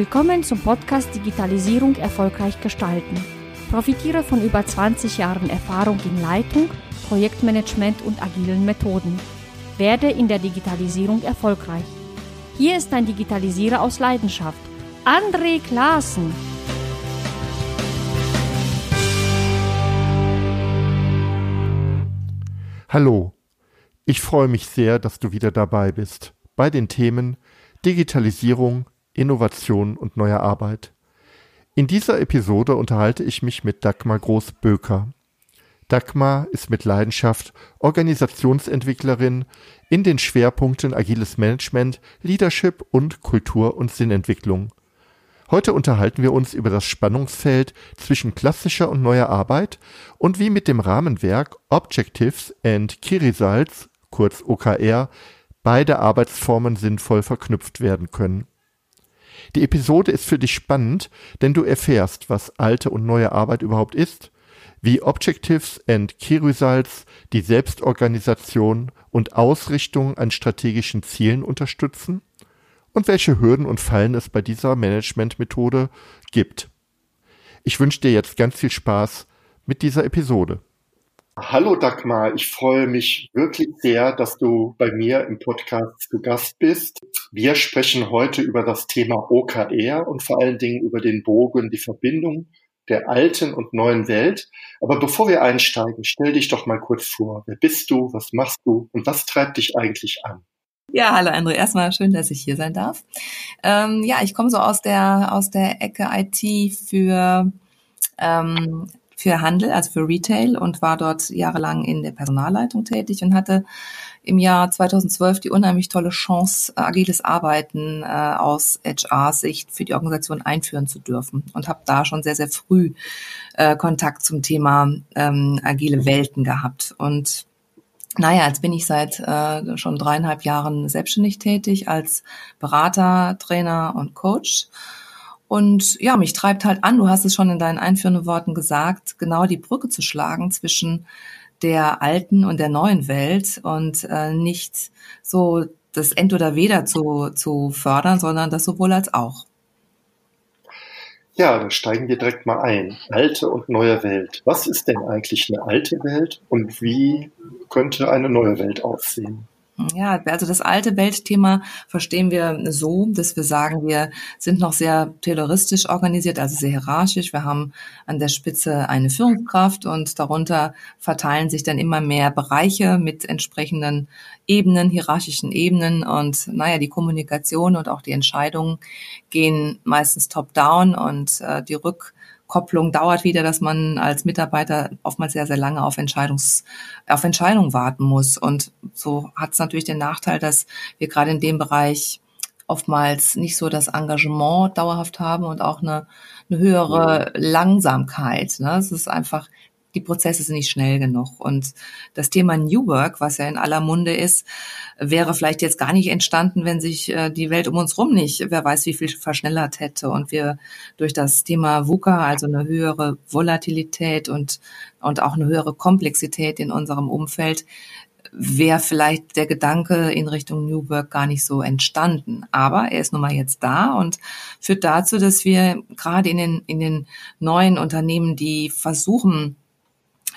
Willkommen zum Podcast Digitalisierung erfolgreich gestalten. Profitiere von über 20 Jahren Erfahrung in Leitung, Projektmanagement und agilen Methoden. Werde in der Digitalisierung erfolgreich. Hier ist ein Digitalisierer aus Leidenschaft, André Klaassen. Hallo, ich freue mich sehr, dass du wieder dabei bist bei den Themen Digitalisierung, Innovation und neue Arbeit. In dieser Episode unterhalte ich mich mit Dagmar Groß-Böker. Dagmar ist mit Leidenschaft Organisationsentwicklerin in den Schwerpunkten agiles Management, Leadership und Kultur- und Sinnentwicklung. Heute unterhalten wir uns über das Spannungsfeld zwischen klassischer und neuer Arbeit und wie mit dem Rahmenwerk Objectives and Key Results, kurz OKR, beide Arbeitsformen sinnvoll verknüpft werden können. Die Episode ist für dich spannend, denn du erfährst, was alte und neue Arbeit überhaupt ist, wie Objectives and Key Results die Selbstorganisation und Ausrichtung an strategischen Zielen unterstützen und welche Hürden und Fallen es bei dieser Managementmethode gibt. Ich wünsche dir jetzt ganz viel Spaß mit dieser Episode. Hallo Dagmar, ich freue mich wirklich sehr, dass du bei mir im Podcast zu Gast bist. Wir sprechen heute über das Thema OKR und vor allen Dingen über den Bogen, die Verbindung der alten und neuen Welt. Aber bevor wir einsteigen, stell dich doch mal kurz vor. Wer bist du? Was machst du? Und was treibt dich eigentlich an? Ja, hallo André. Erstmal schön, dass ich hier sein darf. Ähm, ja, ich komme so aus der aus der Ecke IT für ähm, für Handel, also für Retail und war dort jahrelang in der Personalleitung tätig und hatte im Jahr 2012 die unheimlich tolle Chance, agiles Arbeiten äh, aus HR-Sicht für die Organisation einführen zu dürfen und habe da schon sehr, sehr früh äh, Kontakt zum Thema ähm, agile Welten gehabt. Und naja, jetzt bin ich seit äh, schon dreieinhalb Jahren selbstständig tätig als Berater, Trainer und Coach und ja, mich treibt halt an, du hast es schon in deinen einführenden Worten gesagt, genau die Brücke zu schlagen zwischen der alten und der neuen Welt und äh, nicht so das End oder Weder zu, zu fördern, sondern das sowohl als auch. Ja, dann steigen wir direkt mal ein. Alte und neue Welt. Was ist denn eigentlich eine alte Welt und wie könnte eine neue Welt aussehen? Ja, also das alte Weltthema verstehen wir so, dass wir sagen, wir sind noch sehr terroristisch organisiert, also sehr hierarchisch. Wir haben an der Spitze eine Führungskraft und darunter verteilen sich dann immer mehr Bereiche mit entsprechenden Ebenen, hierarchischen Ebenen und naja, die Kommunikation und auch die Entscheidungen gehen meistens top-down und äh, die Rück Kopplung dauert wieder, dass man als Mitarbeiter oftmals sehr, sehr lange auf, Entscheidungs, auf Entscheidungen warten muss. Und so hat es natürlich den Nachteil, dass wir gerade in dem Bereich oftmals nicht so das Engagement dauerhaft haben und auch eine, eine höhere Langsamkeit. Ne? Es ist einfach die Prozesse sind nicht schnell genug. Und das Thema New Work, was ja in aller Munde ist, wäre vielleicht jetzt gar nicht entstanden, wenn sich äh, die Welt um uns rum nicht, wer weiß, wie viel verschnellert hätte. Und wir durch das Thema VUCA, also eine höhere Volatilität und, und auch eine höhere Komplexität in unserem Umfeld, wäre vielleicht der Gedanke in Richtung New Work gar nicht so entstanden. Aber er ist nun mal jetzt da und führt dazu, dass wir gerade in den, in den neuen Unternehmen, die versuchen,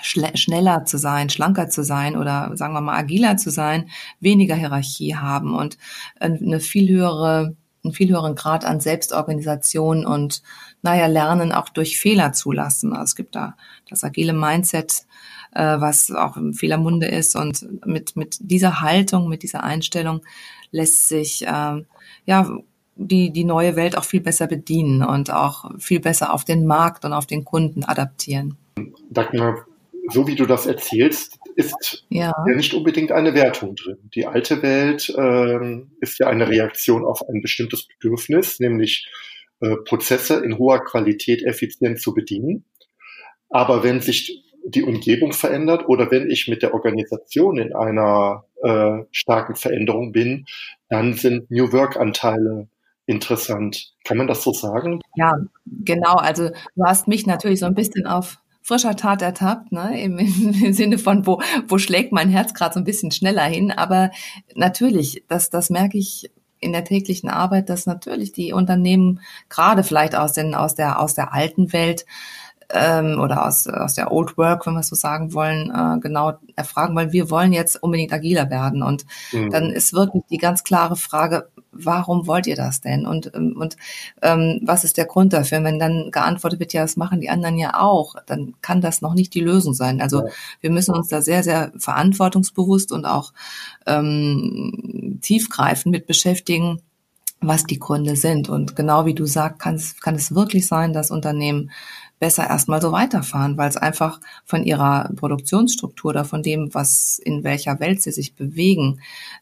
schneller zu sein, schlanker zu sein oder sagen wir mal agiler zu sein, weniger Hierarchie haben und eine viel höhere einen viel höheren Grad an Selbstorganisation und naja, Lernen auch durch Fehler zulassen. Also es gibt da das agile Mindset, äh, was auch im Fehlermunde ist und mit, mit dieser Haltung, mit dieser Einstellung lässt sich ähm, ja die, die neue Welt auch viel besser bedienen und auch viel besser auf den Markt und auf den Kunden adaptieren. Dagmar, so wie du das erzählst, ist ja. ja nicht unbedingt eine Wertung drin. Die alte Welt ähm, ist ja eine Reaktion auf ein bestimmtes Bedürfnis, nämlich äh, Prozesse in hoher Qualität effizient zu bedienen. Aber wenn sich die Umgebung verändert oder wenn ich mit der Organisation in einer äh, starken Veränderung bin, dann sind New Work-Anteile interessant. Kann man das so sagen? Ja, genau. Also du hast mich natürlich so ein bisschen auf frischer Tat ertappt, ne? Im, im Sinne von, wo, wo schlägt mein Herz gerade so ein bisschen schneller hin. Aber natürlich, das, das merke ich in der täglichen Arbeit, dass natürlich die Unternehmen gerade vielleicht aus den aus der aus der alten Welt ähm, oder aus, aus der Old Work, wenn wir es so sagen wollen, äh, genau erfragen, weil wir wollen jetzt unbedingt agiler werden. Und mhm. dann ist wirklich die ganz klare Frage, warum wollt ihr das denn? Und, ähm, und ähm, was ist der Grund dafür? wenn dann geantwortet wird, ja, das machen die anderen ja auch, dann kann das noch nicht die Lösung sein. Also wir müssen uns da sehr, sehr verantwortungsbewusst und auch ähm, tiefgreifend mit beschäftigen, was die Gründe sind. Und genau wie du sagst, kann es, kann es wirklich sein, dass Unternehmen besser erstmal so weiterfahren, weil es einfach von ihrer Produktionsstruktur oder von dem, was in welcher Welt sie sich bewegen,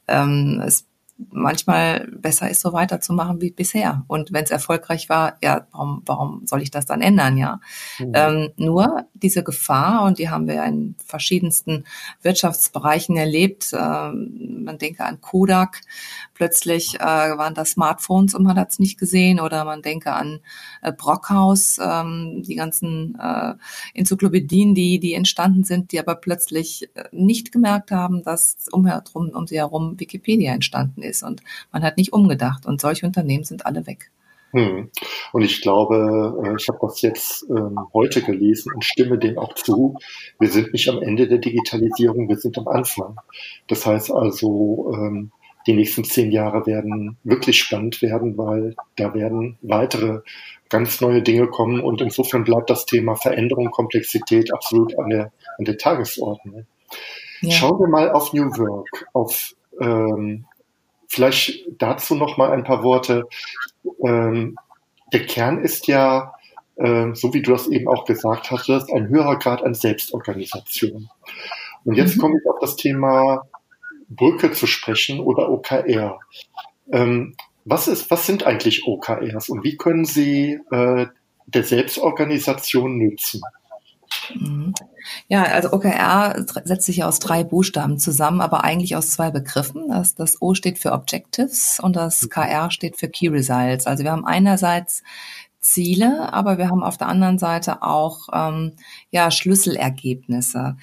ähm, es manchmal besser ist, so weiterzumachen wie bisher. Und wenn es erfolgreich war, ja, warum, warum soll ich das dann ändern, ja? Mhm. Ähm, nur diese Gefahr, und die haben wir in verschiedensten Wirtschaftsbereichen erlebt, ähm, man denke an Kodak, plötzlich äh, waren das Smartphones und man hat es nicht gesehen, oder man denke an äh, Brockhaus, ähm, die ganzen äh, Enzyklopädien, die, die entstanden sind, die aber plötzlich äh, nicht gemerkt haben, dass umherum, um sie herum Wikipedia entstanden ist. Und man hat nicht umgedacht. Und solche Unternehmen sind alle weg. Hm. Und ich glaube, äh, ich habe das jetzt ähm, heute gelesen und stimme dem auch zu. Wir sind nicht am Ende der Digitalisierung, wir sind am Anfang. Das heißt also, ähm, die nächsten zehn Jahre werden wirklich spannend werden, weil da werden weitere ganz neue Dinge kommen und insofern bleibt das Thema Veränderung, Komplexität absolut an der, an der Tagesordnung. Ja. Schauen wir mal auf New Work, auf ähm, vielleicht dazu noch mal ein paar Worte. Ähm, der Kern ist ja, äh, so wie du das eben auch gesagt hattest, ein höherer Grad an Selbstorganisation. Und jetzt mhm. komme ich auf das Thema Brücke zu sprechen oder OKR. Ähm, was ist, was sind eigentlich OKRs und wie können sie äh, der Selbstorganisation nützen? Mhm. Ja, also OKR setzt sich aus drei Buchstaben zusammen, aber eigentlich aus zwei Begriffen. Das, das O steht für Objectives und das. KR steht für Key Results. Also wir haben einerseits Ziele, aber wir haben auf der anderen Seite auch ähm, ja Schlüsselergebnisse.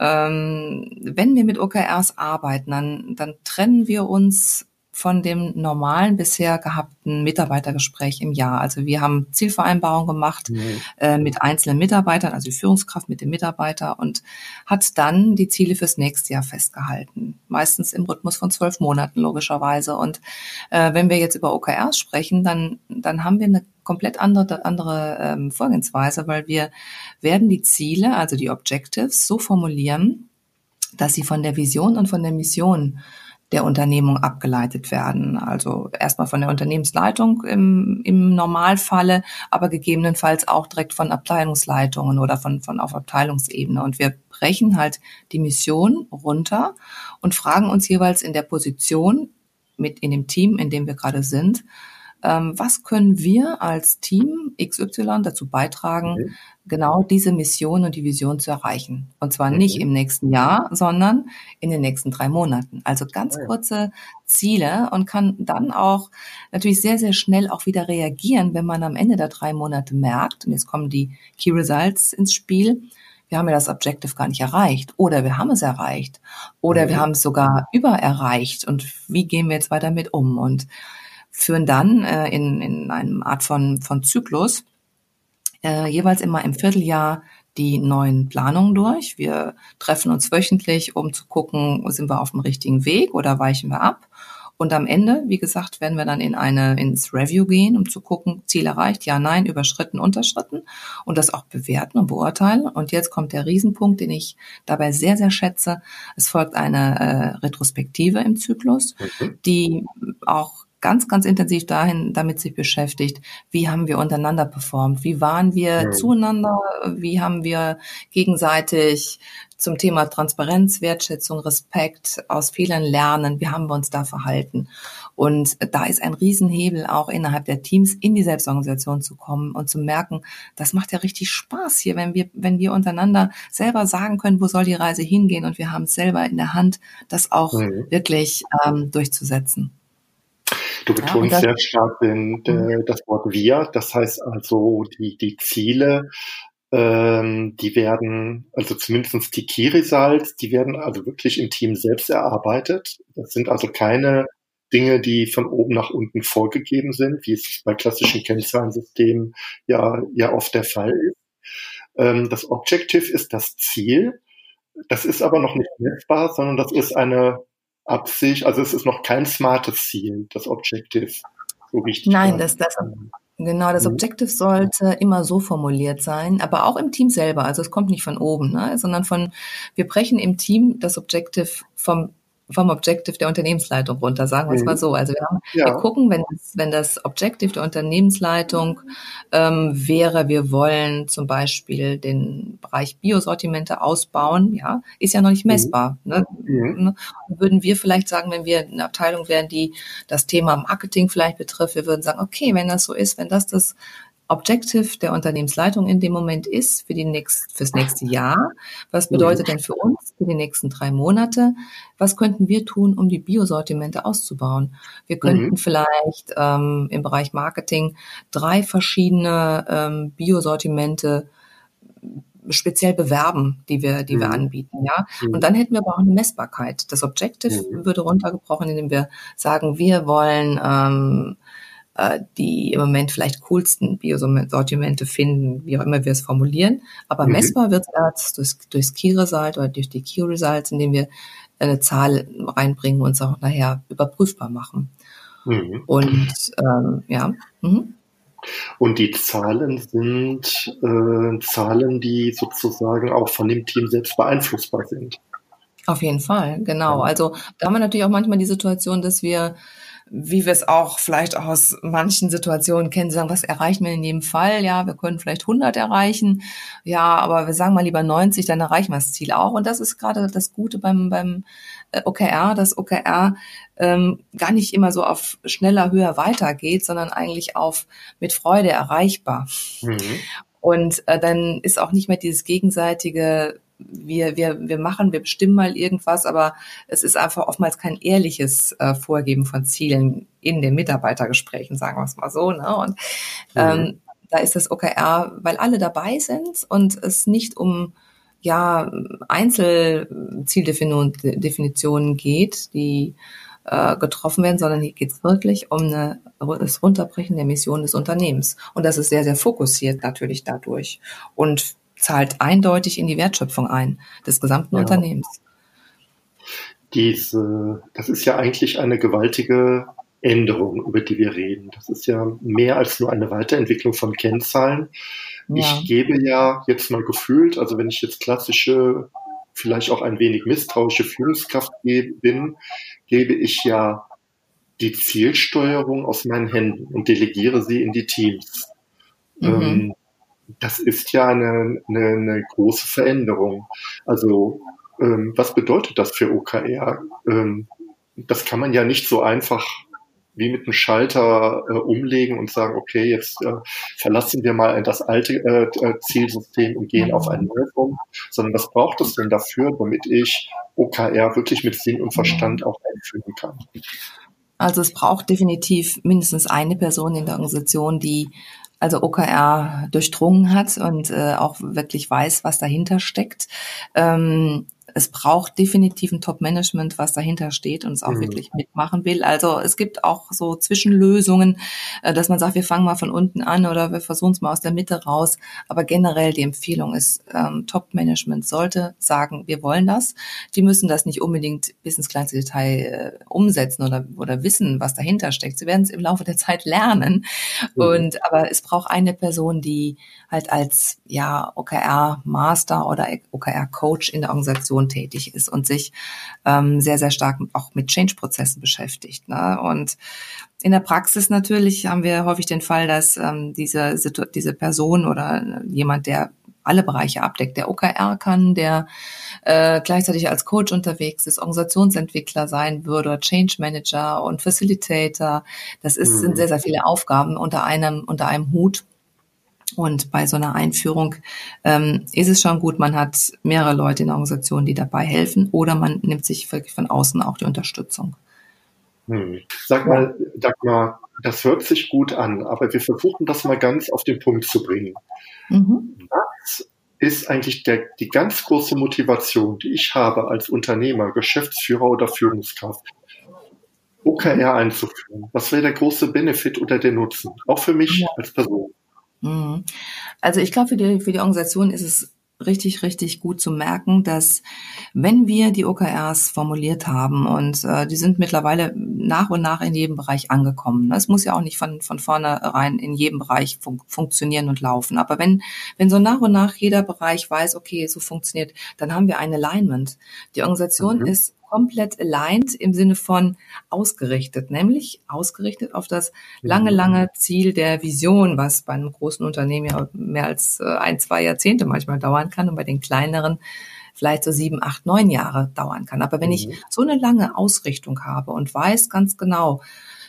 Ähm, wenn wir mit OKRs arbeiten, dann, dann trennen wir uns von dem normalen bisher gehabten Mitarbeitergespräch im Jahr. Also wir haben Zielvereinbarungen gemacht mhm. äh, mit einzelnen Mitarbeitern, also die Führungskraft mit dem Mitarbeiter und hat dann die Ziele fürs nächste Jahr festgehalten. Meistens im Rhythmus von zwölf Monaten logischerweise. Und äh, wenn wir jetzt über OKRs sprechen, dann, dann haben wir eine komplett andere, andere ähm, Vorgehensweise, weil wir werden die Ziele, also die Objectives, so formulieren, dass sie von der Vision und von der Mission der Unternehmung abgeleitet werden. Also erstmal von der Unternehmensleitung im, im Normalfalle, aber gegebenenfalls auch direkt von Abteilungsleitungen oder von, von auf Abteilungsebene. Und wir brechen halt die Mission runter und fragen uns jeweils in der Position mit in dem Team, in dem wir gerade sind, was können wir als Team XY dazu beitragen, okay. genau diese Mission und die Vision zu erreichen? Und zwar okay. nicht im nächsten Jahr, sondern in den nächsten drei Monaten. Also ganz oh kurze Ziele und kann dann auch natürlich sehr, sehr schnell auch wieder reagieren, wenn man am Ende der drei Monate merkt, und jetzt kommen die Key Results ins Spiel, wir haben ja das Objective gar nicht erreicht oder wir haben es erreicht oder okay. wir haben es sogar übererreicht und wie gehen wir jetzt weiter mit um? Und führen dann äh, in, in einem Art von, von Zyklus äh, jeweils immer im Vierteljahr die neuen Planungen durch. Wir treffen uns wöchentlich, um zu gucken, sind wir auf dem richtigen Weg oder weichen wir ab. Und am Ende, wie gesagt, werden wir dann in eine, ins Review gehen, um zu gucken, Ziel erreicht, ja, nein, überschritten, unterschritten und das auch bewerten und beurteilen. Und jetzt kommt der Riesenpunkt, den ich dabei sehr, sehr schätze. Es folgt eine äh, Retrospektive im Zyklus, mhm. die auch ganz, ganz intensiv dahin, damit sich beschäftigt, wie haben wir untereinander performt, wie waren wir ja. zueinander, wie haben wir gegenseitig zum Thema Transparenz, Wertschätzung, Respekt, aus Fehlern lernen, wie haben wir uns da verhalten. Und da ist ein Riesenhebel auch innerhalb der Teams in die Selbstorganisation zu kommen und zu merken, das macht ja richtig Spaß hier, wenn wir, wenn wir untereinander selber sagen können, wo soll die Reise hingehen und wir haben es selber in der Hand, das auch mhm. wirklich ähm, durchzusetzen. Du betonst ja, sehr stark den, de, mhm. das Wort wir, das heißt also die, die Ziele, ähm, die werden, also zumindestens die Key Results, die werden also wirklich im Team selbst erarbeitet. Das sind also keine Dinge, die von oben nach unten vorgegeben sind, wie es bei klassischen Kennzahlensystemen ja, ja oft der Fall ist. Ähm, das Objective ist das Ziel. Das ist aber noch nicht messbar, sondern das ist eine Absicht, also es ist noch kein smartes Ziel, das Objective. So richtig Nein, das, das, Genau, das mhm. Objective sollte immer so formuliert sein, aber auch im Team selber. Also es kommt nicht von oben, ne, sondern von, wir brechen im Team das Objective vom vom Objective der Unternehmensleitung runter, sagen wir es mal mhm. so. Also wir, haben, ja. wir gucken, wenn das, wenn das Objective der Unternehmensleitung ähm, wäre, wir wollen zum Beispiel den Bereich Biosortimente ausbauen, ja, ist ja noch nicht mhm. messbar. Ne? Mhm. Ne? Würden wir vielleicht sagen, wenn wir eine Abteilung wären, die das Thema Marketing vielleicht betrifft, wir würden sagen, okay, wenn das so ist, wenn das das Objective der Unternehmensleitung in dem Moment ist für die nächst, fürs nächste Jahr. Was bedeutet denn für uns für die nächsten drei Monate? Was könnten wir tun, um die Biosortimente auszubauen? Wir könnten mhm. vielleicht ähm, im Bereich Marketing drei verschiedene ähm, Biosortimente speziell bewerben, die wir, die mhm. wir anbieten, ja. Mhm. Und dann hätten wir aber auch eine Messbarkeit. Das Objective mhm. würde runtergebrochen, indem wir sagen, wir wollen ähm, äh, die im Moment vielleicht coolsten Biosortimente finden, wie auch immer wir es formulieren. Aber mhm. messbar wird es durch, durchs Key Result oder durch die Key Results, indem wir eine Zahl reinbringen und es auch nachher überprüfbar machen. Mhm. Und ähm, ja. Mhm. Und die Zahlen sind äh, Zahlen, die sozusagen auch von dem Team selbst beeinflussbar sind. Auf jeden Fall, genau. Also da haben wir natürlich auch manchmal die Situation, dass wir wie wir es auch vielleicht aus manchen Situationen kennen, sagen, was erreichen wir in jedem Fall? Ja, wir können vielleicht 100 erreichen. Ja, aber wir sagen mal lieber 90, dann erreichen wir das Ziel auch. Und das ist gerade das Gute beim, beim äh, OKR, dass OKR ähm, gar nicht immer so auf schneller, höher weitergeht, sondern eigentlich auf mit Freude erreichbar. Mhm. Und äh, dann ist auch nicht mehr dieses gegenseitige wir, wir, wir machen, wir bestimmen mal irgendwas, aber es ist einfach oftmals kein ehrliches äh, Vorgeben von Zielen in den Mitarbeitergesprächen, sagen wir es mal so. Ne? Und mhm. ähm, da ist das OKR, weil alle dabei sind und es nicht um ja Einzelzieldefinitionen geht, die äh, getroffen werden, sondern hier geht es wirklich um eine, das Runterbrechen der Mission des Unternehmens. Und das ist sehr, sehr fokussiert natürlich dadurch. Und zahlt eindeutig in die Wertschöpfung ein des gesamten ja. Unternehmens. Diese, das ist ja eigentlich eine gewaltige Änderung, über die wir reden. Das ist ja mehr als nur eine Weiterentwicklung von Kennzahlen. Ja. Ich gebe ja jetzt mal gefühlt, also wenn ich jetzt klassische, vielleicht auch ein wenig misstrauische Führungskraft bin, gebe ich ja die Zielsteuerung aus meinen Händen und delegiere sie in die Teams. Mhm. Ähm, das ist ja eine, eine, eine große Veränderung. Also ähm, was bedeutet das für OKR? Ähm, das kann man ja nicht so einfach wie mit einem Schalter äh, umlegen und sagen, okay, jetzt äh, verlassen wir mal das alte äh, äh Zielsystem und gehen auf ein neues um, sondern was braucht es denn dafür, damit ich OKR wirklich mit Sinn und Verstand auch einführen kann? Also es braucht definitiv mindestens eine Person in der Organisation, die also OKR durchdrungen hat und äh, auch wirklich weiß, was dahinter steckt. Ähm, es braucht definitiv ein Top-Management, was dahinter steht und es auch mhm. wirklich mitmachen will. Also es gibt auch so Zwischenlösungen, äh, dass man sagt, wir fangen mal von unten an oder wir versuchen es mal aus der Mitte raus. Aber generell die Empfehlung ist, ähm, Top-Management sollte sagen, wir wollen das. Die müssen das nicht unbedingt bis ins kleinste Detail äh, umsetzen oder, oder wissen, was dahinter steckt. Sie werden es im Laufe der Zeit lernen. Mhm. Und aber es braucht eine Person, die halt als ja OKR-Master oder OKR-Coach in der Organisation Organisation tätig ist und sich ähm, sehr, sehr stark auch mit Change-Prozessen beschäftigt. Ne? Und in der Praxis natürlich haben wir häufig den Fall, dass ähm, diese, diese Person oder jemand, der alle Bereiche abdeckt, der OKR kann, der äh, gleichzeitig als Coach unterwegs ist, Organisationsentwickler sein würde, Change Manager und Facilitator. Das ist, mhm. sind sehr, sehr viele Aufgaben unter einem, unter einem Hut. Und bei so einer Einführung ähm, ist es schon gut, man hat mehrere Leute in der Organisation, die dabei helfen, oder man nimmt sich wirklich von außen auch die Unterstützung. Hm. Sag mal, Dagmar, das hört sich gut an, aber wir versuchen das mal ganz auf den Punkt zu bringen. Mhm. Was ist eigentlich der, die ganz große Motivation, die ich habe als Unternehmer, Geschäftsführer oder Führungskraft, OKR einzuführen? Was wäre der große Benefit oder der Nutzen? Auch für mich ja. als Person. Mhm. Also ich glaube, für die, für die Organisation ist es richtig, richtig gut zu merken, dass wenn wir die OKRs formuliert haben und äh, die sind mittlerweile nach und nach in jedem Bereich angekommen. Es muss ja auch nicht von, von vornherein in jedem Bereich fun funktionieren und laufen. Aber wenn, wenn so nach und nach jeder Bereich weiß, okay, so funktioniert, dann haben wir ein Alignment. Die Organisation mhm. ist komplett aligned im Sinne von ausgerichtet, nämlich ausgerichtet auf das lange, mhm. lange Ziel der Vision, was bei einem großen Unternehmen ja mehr als äh, ein, zwei Jahrzehnte manchmal dauern kann und bei den kleineren vielleicht so sieben, acht, neun Jahre dauern kann. Aber wenn ich mhm. so eine lange Ausrichtung habe und weiß ganz genau,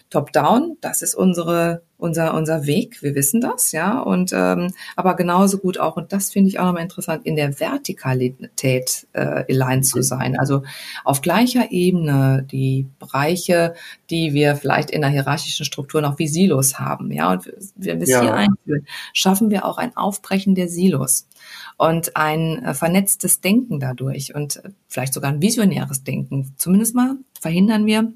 Top-down, das ist unsere, unser, unser Weg, wir wissen das, ja, und ähm, aber genauso gut auch, und das finde ich auch nochmal interessant, in der Vertikalität äh, aligned zu sein. Also auf gleicher Ebene die Bereiche, die wir vielleicht in der hierarchischen Struktur noch wie Silos haben, ja, und wenn wir es ja. hier einführen, schaffen wir auch ein Aufbrechen der Silos und ein äh, vernetztes Denken dadurch und vielleicht sogar ein visionäres Denken. Zumindest mal verhindern wir,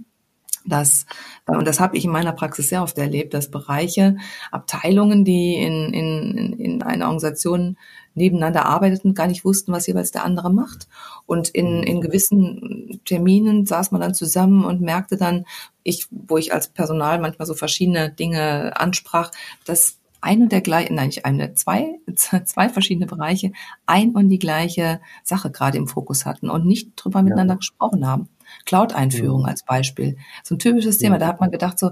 dass, und das habe ich in meiner Praxis sehr oft erlebt, dass Bereiche, Abteilungen, die in, in, in einer Organisation nebeneinander arbeiteten, gar nicht wussten, was jeweils der andere macht. Und in, mhm. in gewissen Terminen saß man dann zusammen und merkte dann, ich, wo ich als Personal manchmal so verschiedene Dinge ansprach, dass ein und der gleiche, nein, nicht eine, zwei, zwei verschiedene Bereiche ein und die gleiche Sache gerade im Fokus hatten und nicht drüber miteinander gesprochen haben. Cloud-Einführung mhm. als Beispiel. So ein typisches Thema. Da hat man gedacht so,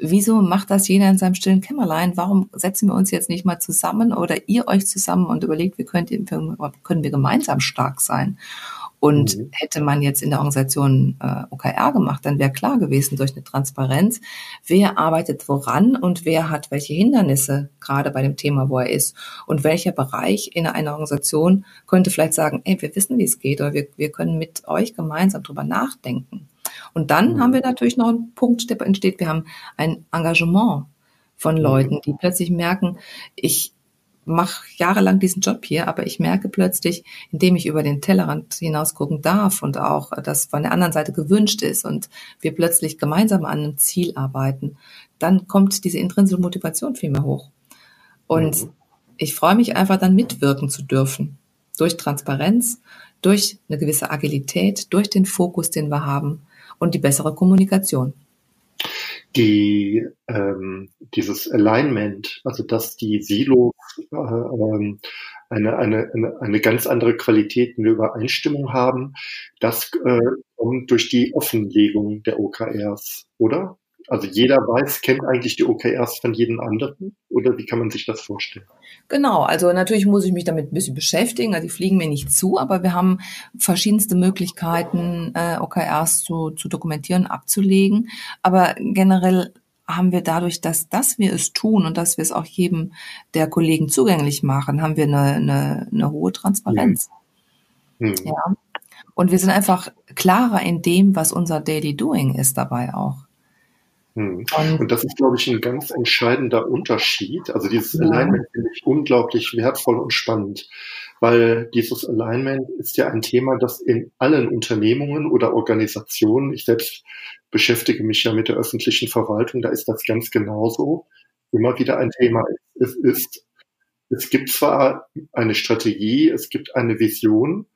wieso macht das jeder in seinem stillen Kämmerlein? Warum setzen wir uns jetzt nicht mal zusammen oder ihr euch zusammen und überlegt, wie könnt ihr, können wir gemeinsam stark sein? Und mhm. hätte man jetzt in der Organisation äh, OKR gemacht, dann wäre klar gewesen durch eine Transparenz, wer arbeitet woran und wer hat welche Hindernisse gerade bei dem Thema, wo er ist. Und welcher Bereich in einer Organisation könnte vielleicht sagen, ey, wir wissen, wie es geht, oder wir, wir können mit euch gemeinsam drüber nachdenken. Und dann mhm. haben wir natürlich noch einen Punkt, der entsteht. Wir haben ein Engagement von mhm. Leuten, die plötzlich merken, ich, mache jahrelang diesen Job hier, aber ich merke plötzlich, indem ich über den Tellerrand hinaus gucken darf und auch das von der anderen Seite gewünscht ist und wir plötzlich gemeinsam an einem Ziel arbeiten, dann kommt diese intrinsische Motivation viel mehr hoch. Und mhm. ich freue mich einfach dann mitwirken zu dürfen. Durch Transparenz, durch eine gewisse Agilität, durch den Fokus, den wir haben und die bessere Kommunikation die ähm, dieses Alignment, also dass die Silos äh, ähm, eine, eine, eine, eine ganz andere Qualität in der Übereinstimmung haben, das äh, kommt durch die Offenlegung der OKRs, oder? Also jeder weiß, kennt eigentlich die OKRs von jedem anderen oder wie kann man sich das vorstellen? Genau, also natürlich muss ich mich damit ein bisschen beschäftigen, also die fliegen mir nicht zu, aber wir haben verschiedenste Möglichkeiten, äh, OKRs zu, zu dokumentieren, abzulegen. Aber generell haben wir dadurch, dass, dass wir es tun und dass wir es auch jedem der Kollegen zugänglich machen, haben wir eine, eine, eine hohe Transparenz. Mhm. Ja. Und wir sind einfach klarer in dem, was unser Daily Doing ist dabei auch. Hm. Und das ist, glaube ich, ein ganz entscheidender Unterschied. Also dieses ja. Alignment finde ich unglaublich wertvoll und spannend, weil dieses Alignment ist ja ein Thema, das in allen Unternehmungen oder Organisationen, ich selbst beschäftige mich ja mit der öffentlichen Verwaltung, da ist das ganz genauso, immer wieder ein Thema. Es ist, es gibt zwar eine Strategie, es gibt eine Vision,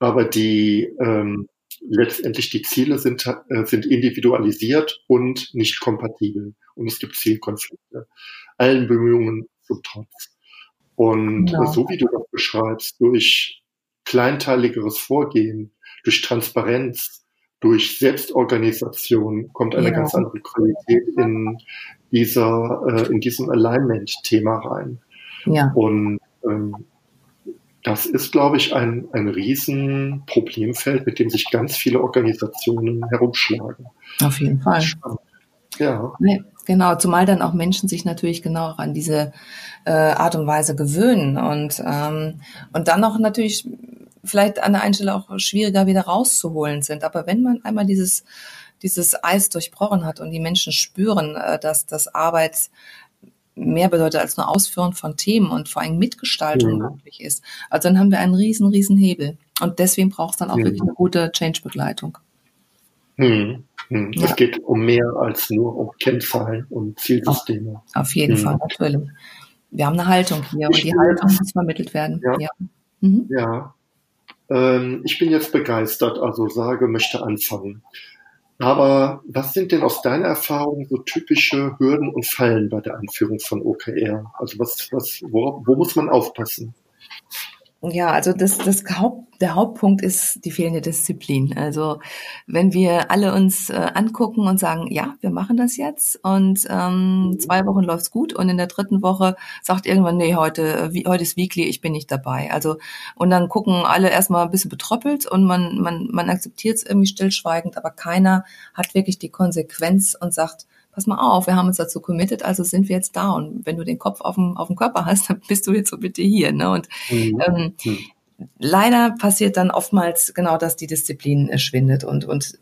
aber die, ähm, letztendlich die Ziele sind, äh, sind individualisiert und nicht kompatibel. Und es gibt Zielkonflikte. Allen Bemühungen zum Trotz. Und. Genau. so wie du das beschreibst, durch kleinteiligeres Vorgehen, durch Transparenz, durch Selbstorganisation kommt eine ja. ganz andere Qualität in dieser, äh, in diesem Alignment-Thema rein. Ja. Und ähm, das ist, glaube ich, ein, ein Riesenproblemfeld, mit dem sich ganz viele Organisationen herumschlagen. Auf jeden Fall. Ja. genau, zumal dann auch Menschen sich natürlich genau an diese äh, Art und Weise gewöhnen und, ähm, und dann auch natürlich vielleicht an der einen Stelle auch schwieriger wieder rauszuholen sind. Aber wenn man einmal dieses, dieses Eis durchbrochen hat und die Menschen spüren, äh, dass das Arbeits mehr bedeutet als nur Ausführen von Themen und vor allem Mitgestaltung ja. möglich ist. Also dann haben wir einen riesen, riesen Hebel. Und deswegen braucht es dann auch ja. wirklich eine gute Change-Begleitung. Hm, hm. Ja. Es geht um mehr als nur um Kennzahlen und Zielsysteme. Auf, auf jeden hm. Fall, natürlich. Wir haben eine Haltung hier ich und die Haltung muss vermittelt werden. Ja. Mhm. ja. Ähm, ich bin jetzt begeistert, also sage, möchte anfangen. Aber was sind denn aus deiner Erfahrung so typische Hürden und Fallen bei der Einführung von OKR? Also was, was, wo, wo muss man aufpassen? Ja, also das, das Haupt, der Hauptpunkt ist die fehlende Disziplin. Also wenn wir alle uns äh, angucken und sagen, ja, wir machen das jetzt und ähm, zwei Wochen läuft's gut und in der dritten Woche sagt irgendwann, nee, heute, äh, wie, heute ist Weekly, ich bin nicht dabei. Also und dann gucken alle erstmal ein bisschen betröppelt und man, man, man akzeptiert es irgendwie stillschweigend, aber keiner hat wirklich die Konsequenz und sagt, pass mal auf, wir haben uns dazu committed, also sind wir jetzt da. Und wenn du den Kopf auf dem, auf dem Körper hast, dann bist du jetzt so bitte hier. Ne? Und mhm. ähm, mhm. leider passiert dann oftmals genau, dass die Disziplin äh, schwindet und, und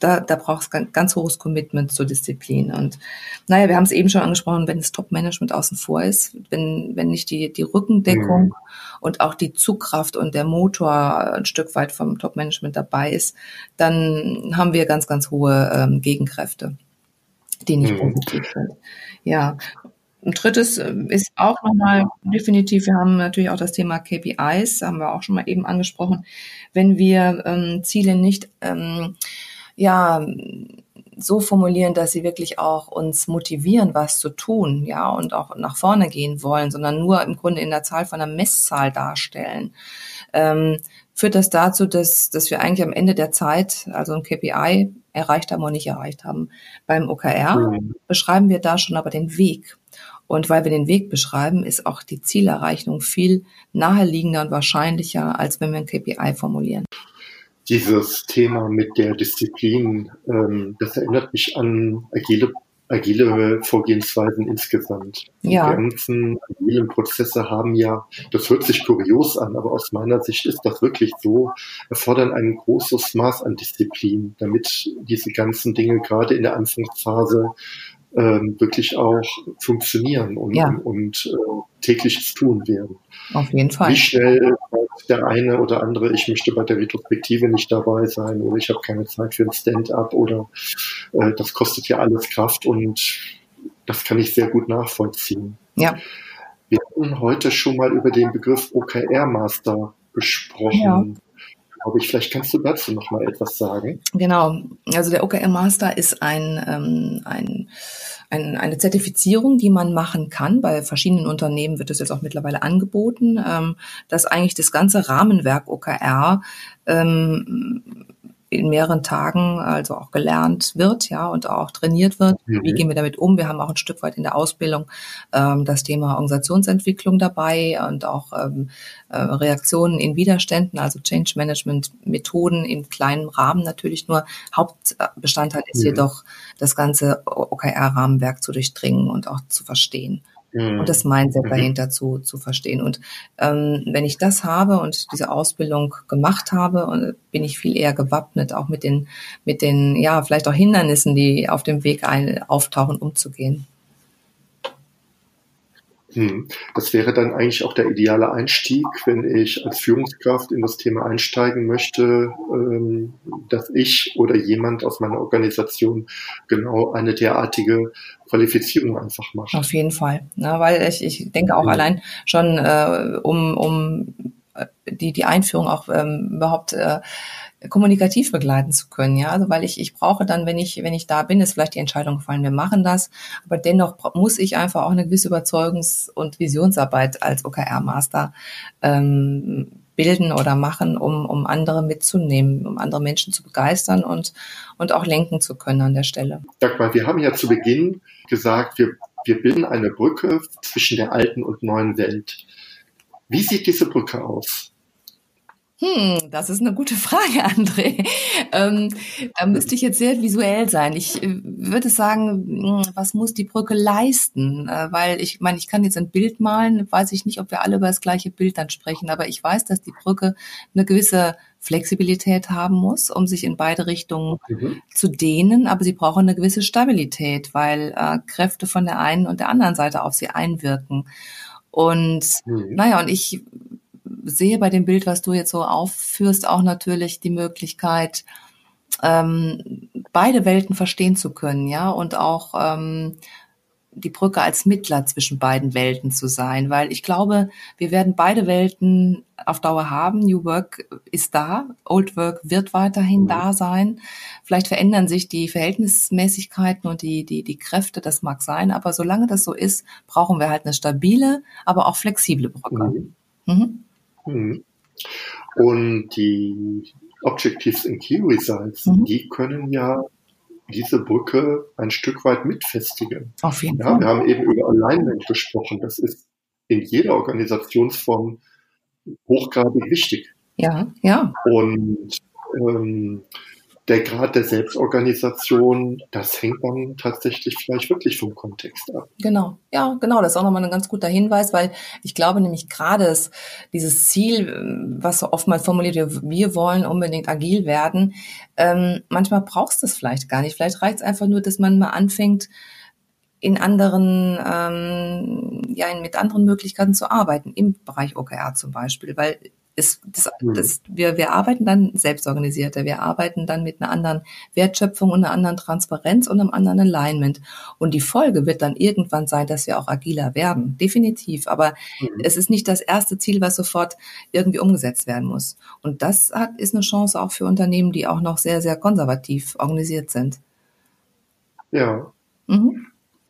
da, da braucht es ganz, ganz hohes Commitment zur Disziplin. Und naja, wir haben es eben schon angesprochen, wenn das Top-Management außen vor ist, wenn, wenn nicht die, die Rückendeckung mhm. und auch die Zugkraft und der Motor ein Stück weit vom Top-Management dabei ist, dann haben wir ganz, ganz hohe ähm, Gegenkräfte die nicht mhm. positiv sind. Ja. Ein drittes äh, ist auch nochmal definitiv, wir haben natürlich auch das Thema KPIs, haben wir auch schon mal eben angesprochen. Wenn wir ähm, Ziele nicht ähm, ja so formulieren, dass sie wirklich auch uns motivieren, was zu tun, ja, und auch nach vorne gehen wollen, sondern nur im Grunde in der Zahl von einer Messzahl darstellen, ähm, führt das dazu, dass, dass wir eigentlich am Ende der Zeit, also ein KPI erreicht haben oder nicht erreicht haben. Beim OKR mhm. beschreiben wir da schon aber den Weg. Und weil wir den Weg beschreiben, ist auch die Zielerreichung viel naheliegender und wahrscheinlicher, als wenn wir ein KPI formulieren. Dieses Thema mit der Disziplin, ähm, das erinnert mich an agile agile Vorgehensweisen insgesamt. Ja. Die ganzen agilen Prozesse haben ja, das hört sich kurios an, aber aus meiner Sicht ist das wirklich so, erfordern ein großes Maß an Disziplin, damit diese ganzen Dinge gerade in der Anfangsphase ähm, wirklich auch funktionieren und, ja. und äh, tägliches Tun werden. Auf jeden Fall. Wie schnell der eine oder andere, ich möchte bei der Retrospektive nicht dabei sein oder ich habe keine Zeit für ein Stand-up oder äh, das kostet ja alles Kraft und das kann ich sehr gut nachvollziehen. Ja. Wir hatten heute schon mal über den Begriff OKR-Master gesprochen. Ja glaube ich. Vielleicht kannst du dazu noch mal etwas sagen. Genau. Also der OKR Master ist ein, ähm, ein, ein, eine Zertifizierung, die man machen kann. Bei verschiedenen Unternehmen wird das jetzt auch mittlerweile angeboten, ähm, dass eigentlich das ganze Rahmenwerk OKR ähm, in mehreren Tagen also auch gelernt wird, ja, und auch trainiert wird. Mhm. Wie gehen wir damit um? Wir haben auch ein Stück weit in der Ausbildung ähm, das Thema Organisationsentwicklung dabei und auch ähm, äh, Reaktionen in Widerständen, also Change Management Methoden in kleinem Rahmen natürlich nur. Hauptbestandteil ist mhm. jedoch das ganze OKR-Rahmenwerk zu durchdringen und auch zu verstehen mhm. und das Mindset mhm. dahinter zu, zu verstehen. Und ähm, wenn ich das habe und diese Ausbildung gemacht habe, bin ich viel eher gewappnet, auch mit den, mit den, ja, vielleicht auch Hindernissen, die auf dem Weg ein, auftauchen, umzugehen. Hm. Das wäre dann eigentlich auch der ideale Einstieg, wenn ich als Führungskraft in das Thema einsteigen möchte, ähm, dass ich oder jemand aus meiner Organisation genau eine derartige Qualifizierung einfach macht. Auf jeden Fall, ne, weil ich, ich denke auch ja. allein schon äh, um, um die, die Einführung auch ähm, überhaupt äh, kommunikativ begleiten zu können, ja, also weil ich ich brauche dann, wenn ich wenn ich da bin, ist vielleicht die Entscheidung gefallen, wir machen das, aber dennoch muss ich einfach auch eine gewisse Überzeugungs- und Visionsarbeit als OKR-Master ähm, bilden oder machen, um um andere mitzunehmen, um andere Menschen zu begeistern und und auch lenken zu können an der Stelle. Sag mal, wir haben ja zu Beginn gesagt, wir wir bilden eine Brücke zwischen der alten und neuen Welt. Wie sieht diese Brücke aus? Hm, das ist eine gute Frage, André. Ähm, da müsste ich jetzt sehr visuell sein. Ich äh, würde sagen, hm, was muss die Brücke leisten? Äh, weil ich meine, ich kann jetzt ein Bild malen, weiß ich nicht, ob wir alle über das gleiche Bild dann sprechen, aber ich weiß, dass die Brücke eine gewisse Flexibilität haben muss, um sich in beide Richtungen mhm. zu dehnen, aber sie brauchen eine gewisse Stabilität, weil äh, Kräfte von der einen und der anderen Seite auf sie einwirken. Und mhm. naja, und ich sehe bei dem Bild, was du jetzt so aufführst, auch natürlich die Möglichkeit, ähm, beide Welten verstehen zu können, ja, und auch ähm, die Brücke als Mittler zwischen beiden Welten zu sein, weil ich glaube, wir werden beide Welten auf Dauer haben. New Work ist da, Old Work wird weiterhin mhm. da sein. Vielleicht verändern sich die Verhältnismäßigkeiten und die, die, die Kräfte, das mag sein, aber solange das so ist, brauchen wir halt eine stabile, aber auch flexible Brücke. Mhm. Mhm. mhm. Und die Objectives and Key Results, mhm. die können ja diese Brücke ein Stück weit mitfestigen. Auf jeden ja, Fall. Wir haben eben über Alignment gesprochen. Das ist in jeder Organisationsform hochgradig wichtig. Ja, ja. Und ähm, der Grad der Selbstorganisation, das hängt dann tatsächlich vielleicht wirklich vom Kontext ab. Genau, ja, genau. Das ist auch nochmal ein ganz guter Hinweis, weil ich glaube nämlich gerade dieses Ziel, was so oft mal formuliert wird, wir wollen unbedingt agil werden, ähm, manchmal brauchst du es vielleicht gar nicht. Vielleicht reicht es einfach nur, dass man mal anfängt, in anderen, ähm, ja, mit anderen Möglichkeiten zu arbeiten, im Bereich OKR zum Beispiel, weil ist, das, mhm. das, wir, wir arbeiten dann selbstorganisierter, wir arbeiten dann mit einer anderen Wertschöpfung und einer anderen Transparenz und einem anderen Alignment. Und die Folge wird dann irgendwann sein, dass wir auch agiler werden, definitiv. Aber mhm. es ist nicht das erste Ziel, was sofort irgendwie umgesetzt werden muss. Und das hat, ist eine Chance auch für Unternehmen, die auch noch sehr, sehr konservativ organisiert sind. Ja. Mhm.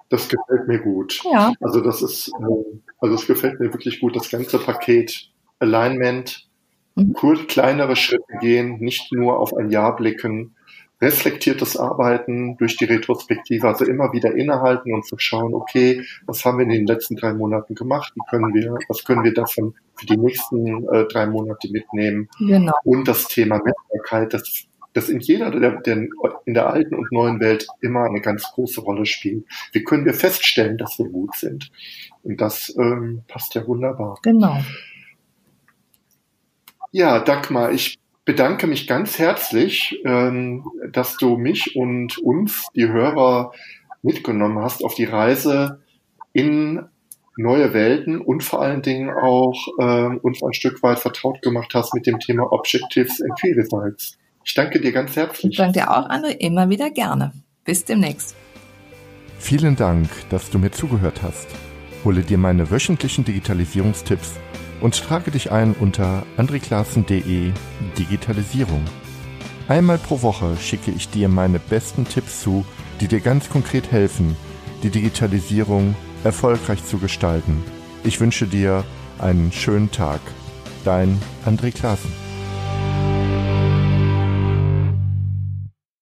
Das gefällt mir gut. Ja. Also das ist, äh, also es gefällt mir wirklich gut, das ganze Paket Alignment, mhm. kurz kleinere Schritte gehen, nicht nur auf ein Jahr blicken, reflektiertes Arbeiten durch die Retrospektive, also immer wieder innehalten und zu schauen, okay, was haben wir in den letzten drei Monaten gemacht, wie können wir, was können wir davon für die nächsten äh, drei Monate mitnehmen. Genau. Und das Thema Messbarkeit, das, das in jeder der, der, in der alten und neuen Welt immer eine ganz große Rolle spielt. Wie können wir feststellen, dass wir gut sind? Und das ähm, passt ja wunderbar. Genau. Ja, Dagmar, ich bedanke mich ganz herzlich, ähm, dass du mich und uns, die Hörer, mitgenommen hast auf die Reise in neue Welten und vor allen Dingen auch äh, uns ein Stück weit vertraut gemacht hast mit dem Thema Objectives and Key Results. Ich danke dir ganz herzlich. Ich danke dir auch, André, immer wieder gerne. Bis demnächst. Vielen Dank, dass du mir zugehört hast. Hole dir meine wöchentlichen Digitalisierungstipps und trage dich ein unter andreklassen.de Digitalisierung. Einmal pro Woche schicke ich dir meine besten Tipps zu, die dir ganz konkret helfen, die Digitalisierung erfolgreich zu gestalten. Ich wünsche dir einen schönen Tag. Dein André Klaassen.